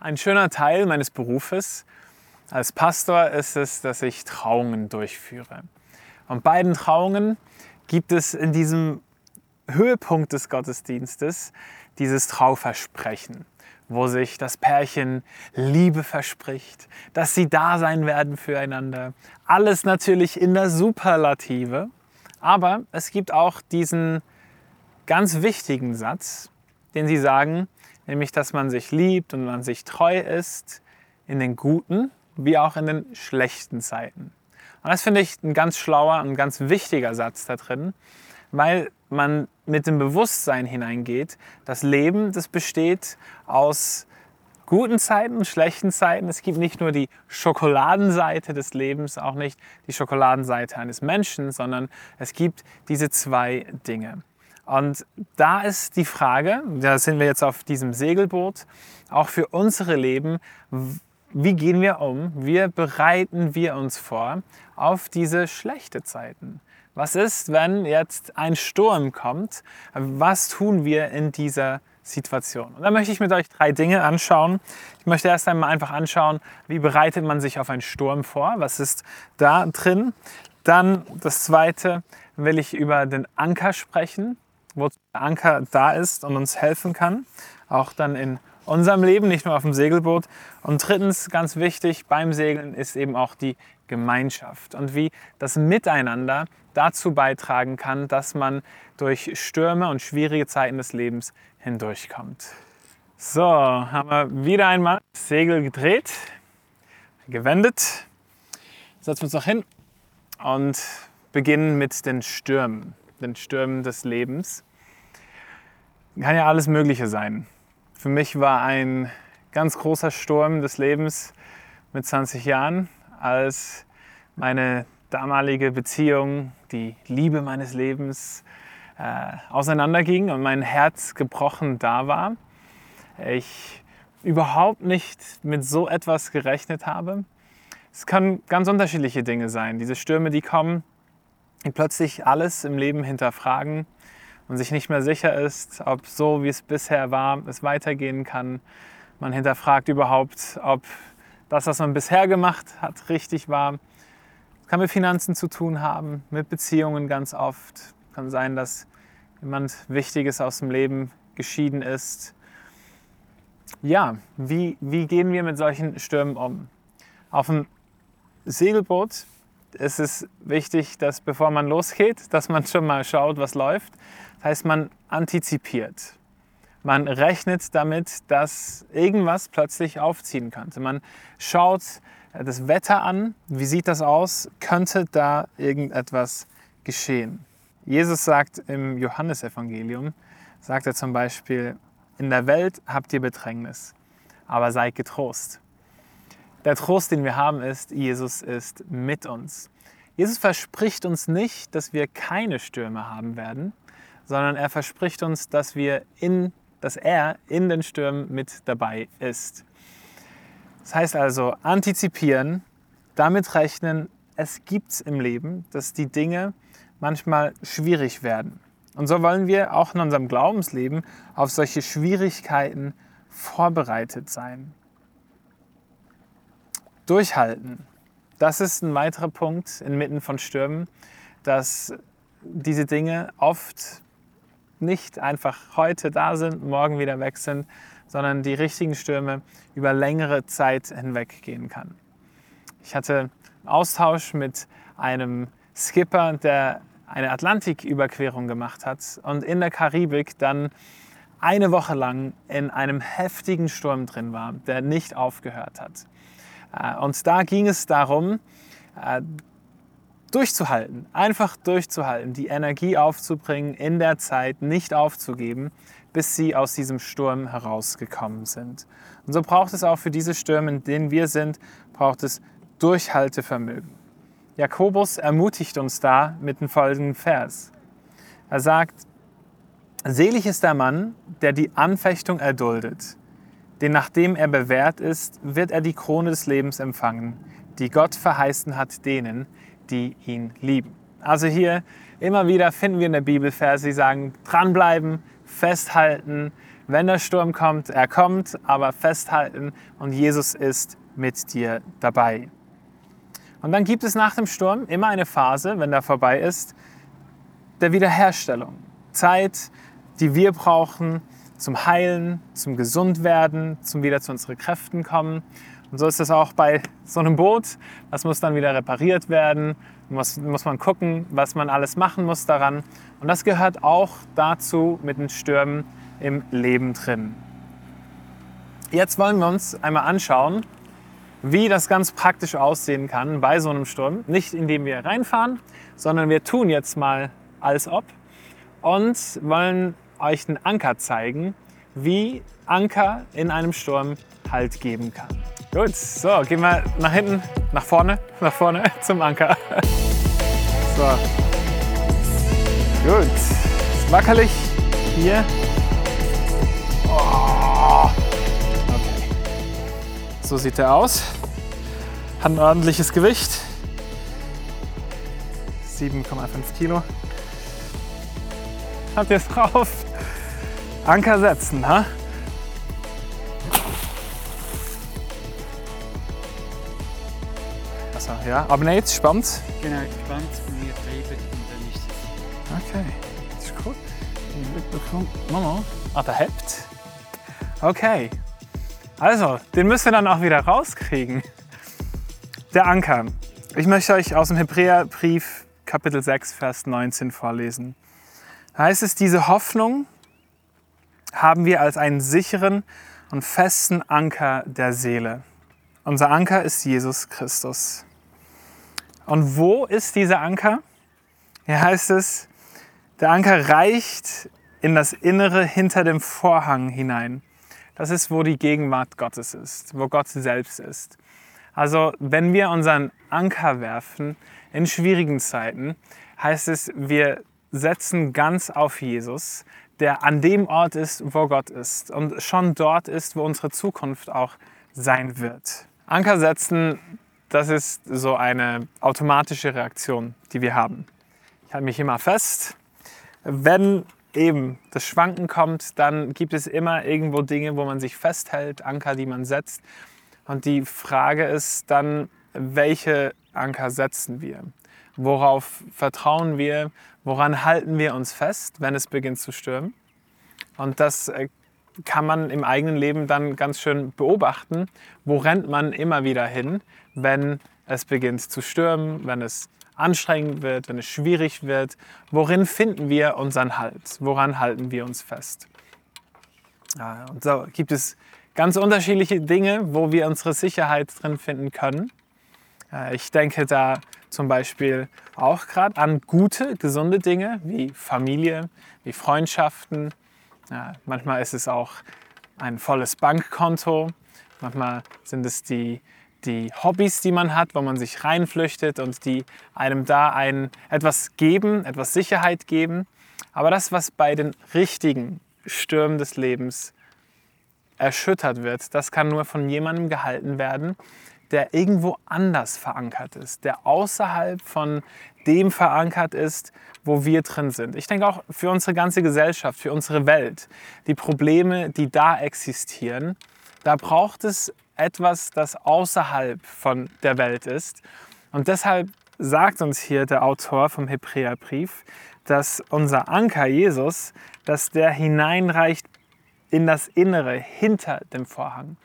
Ein schöner Teil meines Berufes als Pastor ist es, dass ich Trauungen durchführe. Und bei den Trauungen gibt es in diesem Höhepunkt des Gottesdienstes dieses Trauversprechen, wo sich das Pärchen Liebe verspricht, dass sie da sein werden füreinander. Alles natürlich in der Superlative. Aber es gibt auch diesen ganz wichtigen Satz, den sie sagen, nämlich dass man sich liebt und man sich treu ist in den guten wie auch in den schlechten Zeiten. Und das finde ich ein ganz schlauer und ganz wichtiger Satz da drin, weil man mit dem Bewusstsein hineingeht, das Leben, das besteht aus guten Zeiten, schlechten Zeiten. Es gibt nicht nur die Schokoladenseite des Lebens, auch nicht die Schokoladenseite eines Menschen, sondern es gibt diese zwei Dinge. Und da ist die Frage, da sind wir jetzt auf diesem Segelboot, auch für unsere Leben, wie gehen wir um? Wie bereiten wir uns vor auf diese schlechten Zeiten? Was ist, wenn jetzt ein Sturm kommt? Was tun wir in dieser Situation? Und da möchte ich mit euch drei Dinge anschauen. Ich möchte erst einmal einfach anschauen, wie bereitet man sich auf einen Sturm vor? Was ist da drin? Dann das zweite will ich über den Anker sprechen Anker da ist und uns helfen kann, auch dann in unserem Leben, nicht nur auf dem Segelboot. Und drittens, ganz wichtig beim Segeln ist eben auch die Gemeinschaft und wie das Miteinander dazu beitragen kann, dass man durch Stürme und schwierige Zeiten des Lebens hindurchkommt. So, haben wir wieder einmal das Segel gedreht, gewendet. Setzen wir uns noch hin und beginnen mit den Stürmen, den Stürmen des Lebens kann ja alles Mögliche sein. Für mich war ein ganz großer Sturm des Lebens mit 20 Jahren, als meine damalige Beziehung, die Liebe meines Lebens, äh, auseinanderging und mein Herz gebrochen da war. Ich überhaupt nicht mit so etwas gerechnet habe. Es können ganz unterschiedliche Dinge sein. Diese Stürme, die kommen, die plötzlich alles im Leben hinterfragen, und sich nicht mehr sicher ist, ob so wie es bisher war, es weitergehen kann. Man hinterfragt überhaupt, ob das, was man bisher gemacht hat, richtig war. Es kann mit Finanzen zu tun haben, mit Beziehungen ganz oft. Kann sein, dass jemand Wichtiges aus dem Leben geschieden ist. Ja, wie, wie gehen wir mit solchen Stürmen um? Auf dem Segelboot ist es wichtig, dass bevor man losgeht, dass man schon mal schaut, was läuft. Das heißt, man antizipiert. Man rechnet damit, dass irgendwas plötzlich aufziehen könnte. Man schaut äh, das Wetter an. Wie sieht das aus? Könnte da irgendetwas geschehen? Jesus sagt im Johannesevangelium, sagt er zum Beispiel, in der Welt habt ihr Bedrängnis, aber seid getrost. Der Trost, den wir haben, ist, Jesus ist mit uns. Jesus verspricht uns nicht, dass wir keine Stürme haben werden, sondern er verspricht uns, dass, wir in, dass er in den Stürmen mit dabei ist. Das heißt also, antizipieren, damit rechnen, es gibt es im Leben, dass die Dinge manchmal schwierig werden. Und so wollen wir auch in unserem Glaubensleben auf solche Schwierigkeiten vorbereitet sein. Durchhalten. Das ist ein weiterer Punkt inmitten von Stürmen, dass diese Dinge oft nicht einfach heute da sind, morgen wieder weg sind, sondern die richtigen Stürme über längere Zeit hinweg gehen kann. Ich hatte einen Austausch mit einem Skipper, der eine Atlantiküberquerung gemacht hat und in der Karibik dann eine Woche lang in einem heftigen Sturm drin war, der nicht aufgehört hat. Äh, und da ging es darum, äh, durchzuhalten, einfach durchzuhalten, die Energie aufzubringen, in der Zeit nicht aufzugeben, bis sie aus diesem Sturm herausgekommen sind. Und so braucht es auch für diese Stürme, in denen wir sind, braucht es Durchhaltevermögen. Jakobus ermutigt uns da mit dem folgenden Vers. Er sagt, Selig ist der Mann, der die Anfechtung erduldet, denn nachdem er bewährt ist, wird er die Krone des Lebens empfangen, die Gott verheißen hat denen, die ihn lieben. Also hier immer wieder finden wir in der Bibel Verse, die sagen, dranbleiben, festhalten, Wenn der Sturm kommt, er kommt, aber festhalten und Jesus ist mit dir dabei. Und dann gibt es nach dem Sturm immer eine Phase, wenn der vorbei ist, der Wiederherstellung. Zeit, die wir brauchen zum Heilen, zum Gesundwerden, zum wieder zu unseren Kräften kommen. Und so ist es auch bei so einem Boot. Das muss dann wieder repariert werden. Muss, muss man gucken, was man alles machen muss daran. Und das gehört auch dazu mit den Stürmen im Leben drin. Jetzt wollen wir uns einmal anschauen, wie das ganz praktisch aussehen kann bei so einem Sturm. Nicht indem wir reinfahren, sondern wir tun jetzt mal als ob und wollen euch einen Anker zeigen, wie Anker in einem Sturm Halt geben kann. Gut, so, gehen wir nach hinten, nach vorne, nach vorne zum Anker. So. Gut, ist wackelig hier. Oh. Okay. So sieht er aus. Hat ein ordentliches Gewicht. 7,5 Kilo. Habt ihr es drauf? Anker setzen, ha? Also, ja, aber jetzt spannend. Genau, gespannt und wir treiben und dann ist es. Okay, das ist gut. Mama. Ah, der hebt. Okay. Also, den müsst ihr dann auch wieder rauskriegen. Der Anker. Ich möchte euch aus dem Hebräerbrief Kapitel 6, Vers 19 vorlesen. Heißt es, diese Hoffnung haben wir als einen sicheren und festen Anker der Seele. Unser Anker ist Jesus Christus. Und wo ist dieser Anker? Hier heißt es, der Anker reicht in das Innere hinter dem Vorhang hinein. Das ist, wo die Gegenwart Gottes ist, wo Gott selbst ist. Also wenn wir unseren Anker werfen in schwierigen Zeiten, heißt es, wir setzen ganz auf Jesus, der an dem Ort ist, wo Gott ist und schon dort ist, wo unsere Zukunft auch sein wird. Anker setzen, das ist so eine automatische Reaktion, die wir haben. Ich halte mich immer fest. Wenn eben das Schwanken kommt, dann gibt es immer irgendwo Dinge, wo man sich festhält, Anker, die man setzt. Und die Frage ist dann, welche Anker setzen wir? Worauf vertrauen wir? Woran halten wir uns fest, wenn es beginnt zu stürmen? Und das äh, kann man im eigenen Leben dann ganz schön beobachten. Wo rennt man immer wieder hin, wenn es beginnt zu stürmen, wenn es anstrengend wird, wenn es schwierig wird? Worin finden wir unseren Halt? Woran halten wir uns fest? Und so gibt es ganz unterschiedliche Dinge, wo wir unsere Sicherheit drin finden können. Äh, Ich denke da zum Beispiel auch gerade an gute, gesunde Dinge wie Familie, wie Freundschaften. Ja, manchmal ist es auch ein volles Bankkonto. Manchmal sind es die, die Hobbys, die man hat, wo man sich reinflüchtet und die einem da ein, etwas geben, etwas Sicherheit geben. Aber das, was bei den richtigen Stürmen des Lebens erschüttert wird, das kann nur von jemandem gehalten werden, der irgendwo anders verankert ist, der außerhalb von dem verankert ist, wo wir drin sind. Ich denke auch für unsere ganze Gesellschaft, für unsere Welt, die Probleme, die da existieren, da braucht es etwas, das außerhalb von der Welt ist. Und deshalb sagt uns hier der Autor vom Hebräerbrief, dass unser Anker Jesus, dass der hineinreicht in das Innere, hinter dem Vorhang.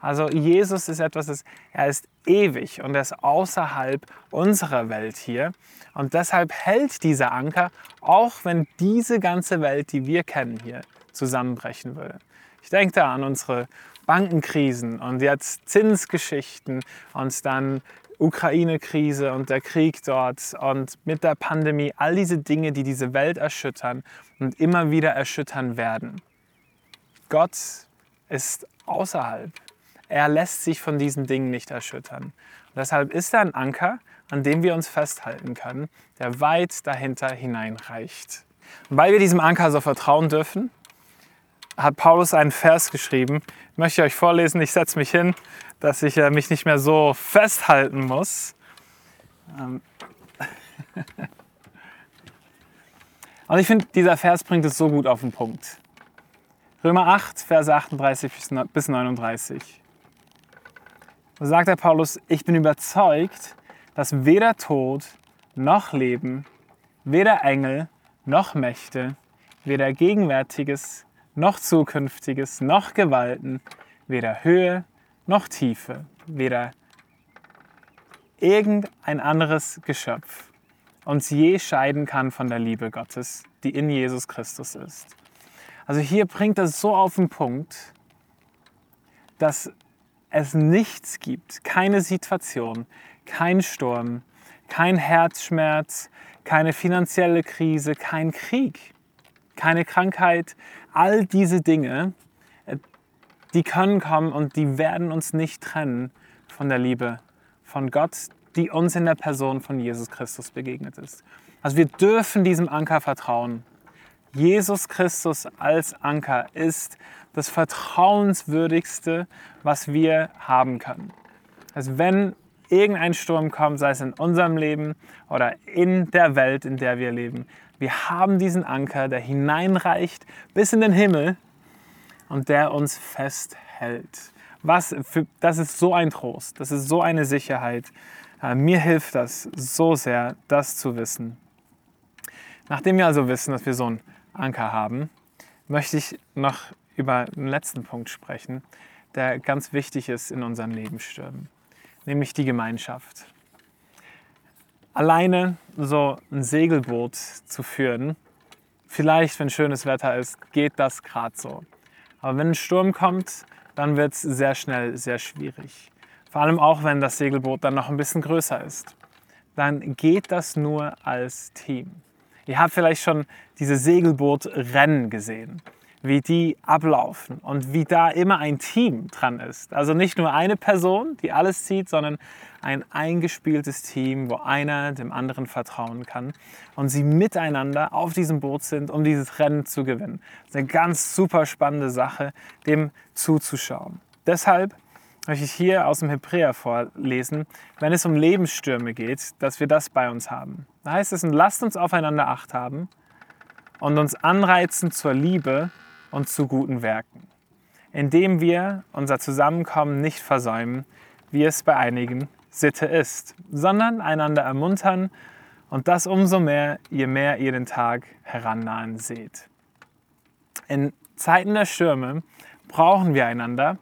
Also Jesus ist etwas, das, er ist ewig und er ist außerhalb unserer Welt hier. Und deshalb hält dieser Anker, auch wenn diese ganze Welt, die wir kennen hier, zusammenbrechen würde. Ich denke da an unsere Bankenkrisen und jetzt Zinsgeschichten und dann Ukraine-Krise und der Krieg dort und mit der Pandemie, all diese Dinge, die diese Welt erschüttern und immer wieder erschüttern werden. Gott ist außerhalb. Er lässt sich von diesen Dingen nicht erschüttern. Und deshalb ist er ein Anker, an dem wir uns festhalten können, der weit dahinter hineinreicht. Und weil wir diesem Anker so vertrauen dürfen, hat Paulus einen Vers geschrieben. Ich möchte euch vorlesen, ich setze mich hin, dass ich äh, mich nicht mehr so festhalten muss. Ähm. Und ich finde, dieser Vers bringt es so gut auf den Punkt. Römer 8, Verse 38 bis 39. Sagt der Paulus, ich bin überzeugt, dass weder Tod noch Leben, weder Engel noch Mächte, weder Gegenwärtiges noch Zukünftiges noch Gewalten, weder Höhe noch Tiefe, weder irgendein anderes Geschöpf uns je scheiden kann von der Liebe Gottes, die in Jesus Christus ist. Also hier bringt er so auf den Punkt, dass es nichts gibt, keine Situation, kein Sturm, kein Herzschmerz, keine finanzielle Krise, kein Krieg, keine Krankheit, all diese Dinge, äh, die können kommen und die werden uns nicht trennen von der Liebe von Gott, die uns in der Person von Jesus Christus begegnet ist. Also wir dürfen diesem Anker vertrauen. Jesus Christus als Anker ist das vertrauenswürdigste, was wir haben können. Also wenn irgendein Sturm kommt, sei es in unserem Leben oder in der Welt, in der wir leben, wir haben diesen Anker, der hineinreicht bis in den Himmel und der uns festhält. Was für, das ist so ein Trost, das ist so eine Sicherheit. Äh, mir hilft das so sehr, das zu wissen. Nachdem wir also wissen, dass wir so einen Anker haben, möchte ich noch über einen letzten Punkt sprechen, der ganz wichtig ist in unseren Lebensstürmen, nämlich die Gemeinschaft. Alleine so ein Segelboot zu führen, vielleicht wenn schönes Wetter ist, geht das gerade so. Aber wenn ein Sturm kommt, dann wird es sehr schnell sehr schwierig. Vor allem auch, wenn das Segelboot dann noch ein bisschen größer ist. Dann geht das nur als Team. Ihr habt vielleicht schon diese Segelbootrennen gesehen wie die ablaufen und wie da immer ein Team dran ist. Also nicht nur eine Person, die alles zieht, sondern ein eingespieltes Team, wo einer dem anderen vertrauen kann und sie miteinander auf diesem Boot sind, um dieses Rennen zu gewinnen. Das ist eine ganz super spannende Sache, dem zuzuschauen. Deshalb möchte ich hier aus dem Hebräer vorlesen, wenn es um Lebensstürme geht, dass wir das bei uns haben. Da heißt es, lasst uns aufeinander Acht haben und uns anreizen zur Liebe und zu guten Werken, indem wir unser Zusammenkommen nicht versäumen, wie es bei einigen Sitte ist, sondern einander ermuntern und das umso mehr, je mehr ihr den Tag herannahen seht. In Zeiten der Stürme brauchen wir einander,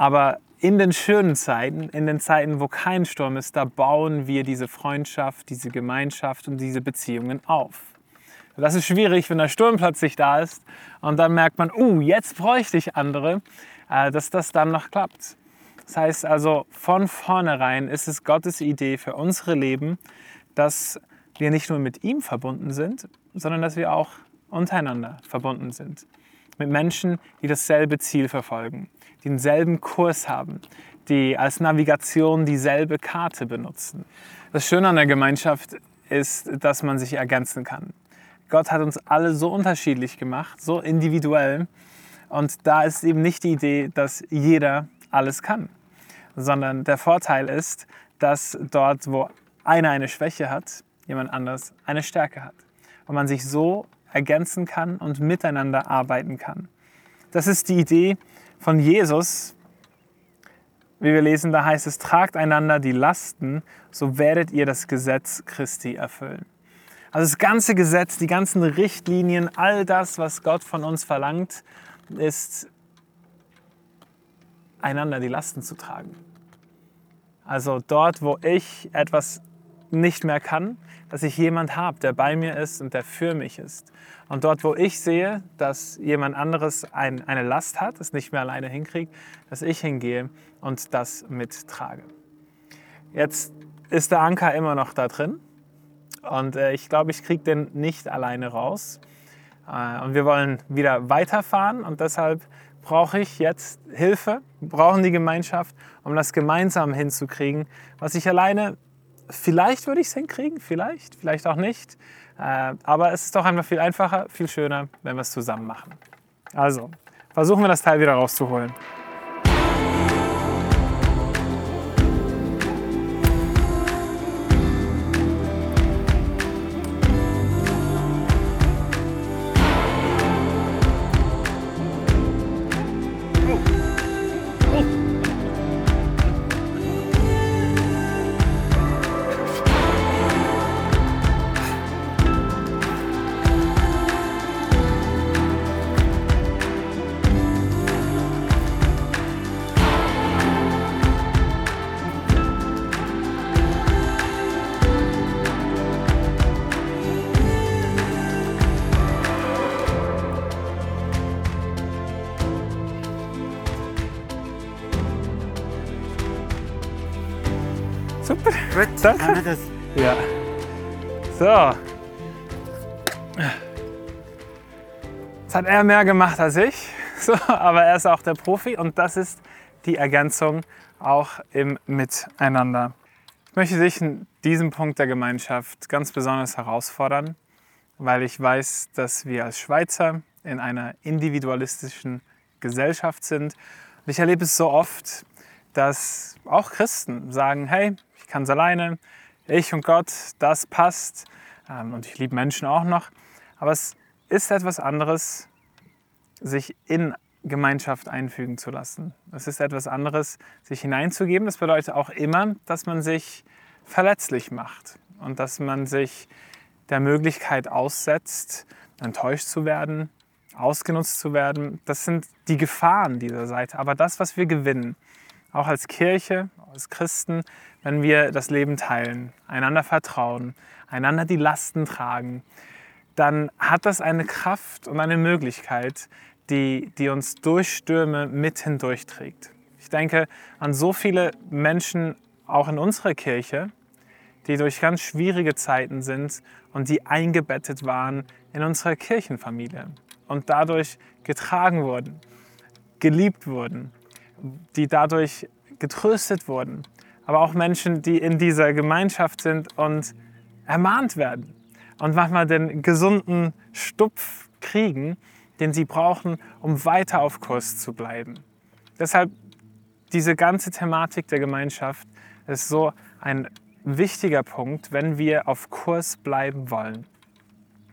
aber in den schönen Zeiten, in den Zeiten, wo kein Sturm ist, da bauen wir diese Freundschaft, diese Gemeinschaft und diese Beziehungen auf. Das ist schwierig, wenn der Sturm plötzlich da ist und dann merkt man, uh, jetzt bräuchte ich andere, äh, dass das dann noch klappt. Das heißt also, von vornherein ist es Gottes Idee für unsere Leben, dass wir nicht nur mit ihm verbunden sind, sondern dass wir auch untereinander verbunden sind. Mit Menschen, die dasselbe Ziel verfolgen, denselben Kurs haben, die als Navigation dieselbe Karte benutzen. Das Schöne an der Gemeinschaft ist, dass man sich ergänzen kann. Gott hat uns alle so unterschiedlich gemacht, so individuell. Und da ist eben nicht die Idee, dass jeder alles kann, sondern der Vorteil ist, dass dort, wo einer eine Schwäche hat, jemand anders eine Stärke hat. Und man sich so ergänzen kann und miteinander arbeiten kann. Das ist die Idee von Jesus. Wie wir lesen, da heißt es, tragt einander die Lasten, so werdet ihr das Gesetz Christi erfüllen. Also das ganze Gesetz, die ganzen Richtlinien, all das, was Gott von uns verlangt, ist einander die Lasten zu tragen. Also dort, wo ich etwas nicht mehr kann, dass ich jemand habe, der bei mir ist und der für mich ist. Und dort, wo ich sehe, dass jemand anderes ein, eine Last hat, es nicht mehr alleine hinkriegt, dass ich hingehe und das mittrage. Jetzt ist der Anker immer noch da drin. Und äh, ich glaube, ich kriege den nicht alleine raus. Äh, und wir wollen wieder weiterfahren und deshalb brauche ich jetzt Hilfe, brauchen die Gemeinschaft, um das gemeinsam hinzukriegen. Was ich alleine, vielleicht würde ich es hinkriegen, vielleicht, vielleicht auch nicht. Äh, aber es ist doch einfach viel einfacher, viel schöner, wenn wir es zusammen machen. Also, versuchen wir das Teil wieder rauszuholen. Super. Gut, Danke. kann man das. Ja. So. Das hat er mehr gemacht als ich, so, aber er ist auch der Profi und das ist die Ergänzung auch im Miteinander. Ich möchte dich in diesem Punkt der Gemeinschaft ganz besonders herausfordern, weil ich weiß, dass wir als Schweizer in einer individualistischen Gesellschaft sind. Und ich erlebe es so oft, dass auch Christen sagen, hey, kann es alleine, ich und Gott, das passt. Ähm, Und ich liebe Menschen auch noch. Aber es ist etwas anderes, sich in Gemeinschaft einfügen zu lassen. Es ist etwas anderes, sich hineinzugeben. Das bedeutet auch immer, dass man sich verletzlich macht und dass man sich der Möglichkeit aussetzt, enttäuscht zu werden, ausgenutzt zu werden. Das sind die Gefahren dieser Seite. Aber das, was wir gewinnen, auch als Kirche, als Christen, wenn wir das Leben teilen, einander vertrauen, einander die Lasten tragen, dann hat das eine Kraft und eine Möglichkeit, die, die uns durch Stürme mit hindurchträgt. Ich denke an so viele Menschen, auch in unserer Kirche, die durch ganz schwierige Zeiten sind und die eingebettet waren in unserer Kirchenfamilie und dadurch getragen wurden, geliebt wurden, die dadurch getröstet wurden. Aber auch Menschen, die in dieser Gemeinschaft sind und ermahnt werden und manchmal den gesunden Stupf kriegen, den sie brauchen, um weiter auf Kurs zu bleiben. Deshalb diese ganze Thematik der Gemeinschaft ist so ein wichtiger Punkt, wenn wir auf Kurs bleiben wollen.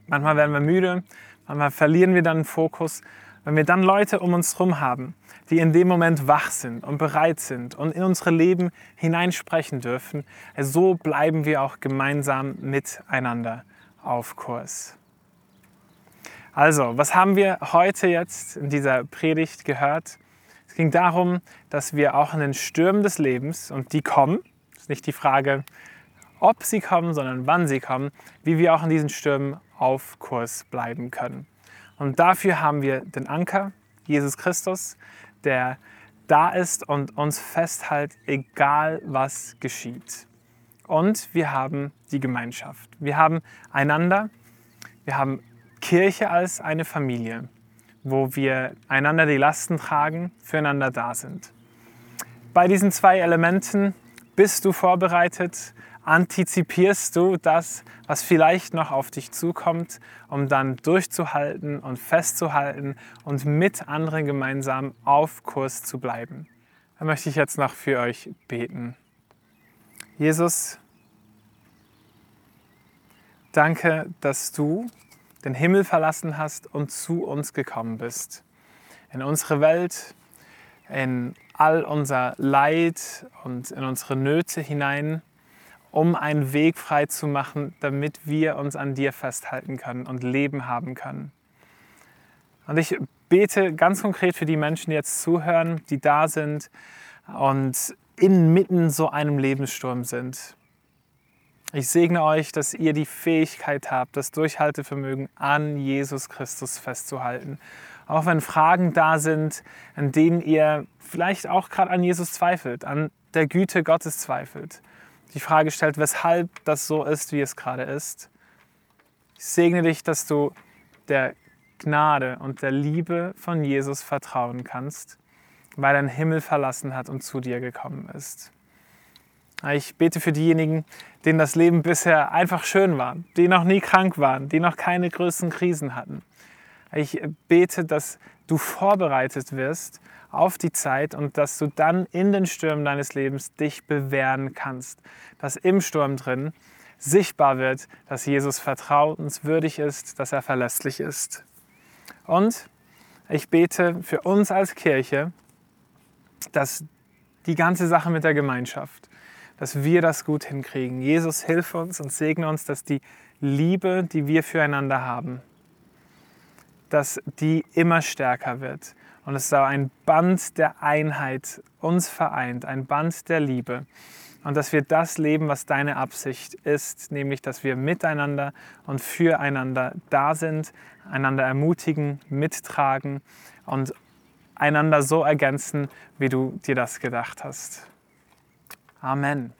Manchmal werden wir müde, manchmal verlieren wir dann Fokus. Wenn wir dann Leute um uns herum haben, die in dem Moment wach sind und bereit sind und in unsere Leben hineinsprechen dürfen, so bleiben wir auch gemeinsam miteinander auf Kurs. Also, was haben wir heute jetzt in dieser Predigt gehört? Es ging darum, dass wir auch in den Stürmen des Lebens, und die kommen, ist nicht die Frage, ob sie kommen, sondern wann sie kommen, wie wir auch in diesen Stürmen auf Kurs bleiben können. Und dafür haben wir den Anker, Jesus Christus, der da ist und uns festhält, egal was geschieht. Und wir haben die Gemeinschaft. Wir haben einander, wir haben Kirche als eine Familie, wo wir einander die Lasten tragen, füreinander da sind. Bei diesen zwei Elementen bist du vorbereitet, antizipierst du das, was vielleicht noch auf dich zukommt, um dann durchzuhalten und festzuhalten und mit anderen gemeinsam auf Kurs zu bleiben. Da möchte ich jetzt noch für euch beten. Jesus, danke, dass du den Himmel verlassen hast und zu uns gekommen bist. In unsere Welt, in all unser Leid und in unsere Nöte hinein, um einen Weg frei zu machen, damit wir uns an dir festhalten können und Leben haben können. Und ich bete ganz konkret für die Menschen, die jetzt zuhören, die da sind und inmitten so einem Lebenssturm sind. Ich segne euch, dass ihr die Fähigkeit habt, das Durchhaltevermögen an Jesus Christus festzuhalten. Auch wenn Fragen da sind, an denen ihr vielleicht auch gerade an Jesus zweifelt, an der Güte Gottes zweifelt. Die Frage stellt, weshalb das so ist, wie es gerade ist. Ich segne dich, dass du der Gnade und der Liebe von Jesus vertrauen kannst, weil er den Himmel verlassen hat und zu dir gekommen ist. Ich bete für diejenigen, denen das Leben bisher einfach schön war, die noch nie krank waren, die noch keine größten Krisen hatten. Ich bete, dass du vorbereitet wirst auf die Zeit und dass du dann in den Stürmen deines Lebens dich bewähren kannst. Dass im Sturm drin sichtbar wird, dass Jesus vertrauenswürdig ist, dass er verlässlich ist. Und ich bete für uns als Kirche, dass die ganze Sache mit der Gemeinschaft, dass wir das gut hinkriegen. Jesus, hilf uns und segne uns, dass die Liebe, die wir füreinander haben, dass die immer stärker wird. Und es soll ein Band der Einheit uns vereint, ein Band der Liebe. Und dass wir das leben, was deine Absicht ist, nämlich dass wir miteinander und füreinander da sind, einander ermutigen, mittragen und einander so ergänzen, wie du dir das gedacht hast. Amen.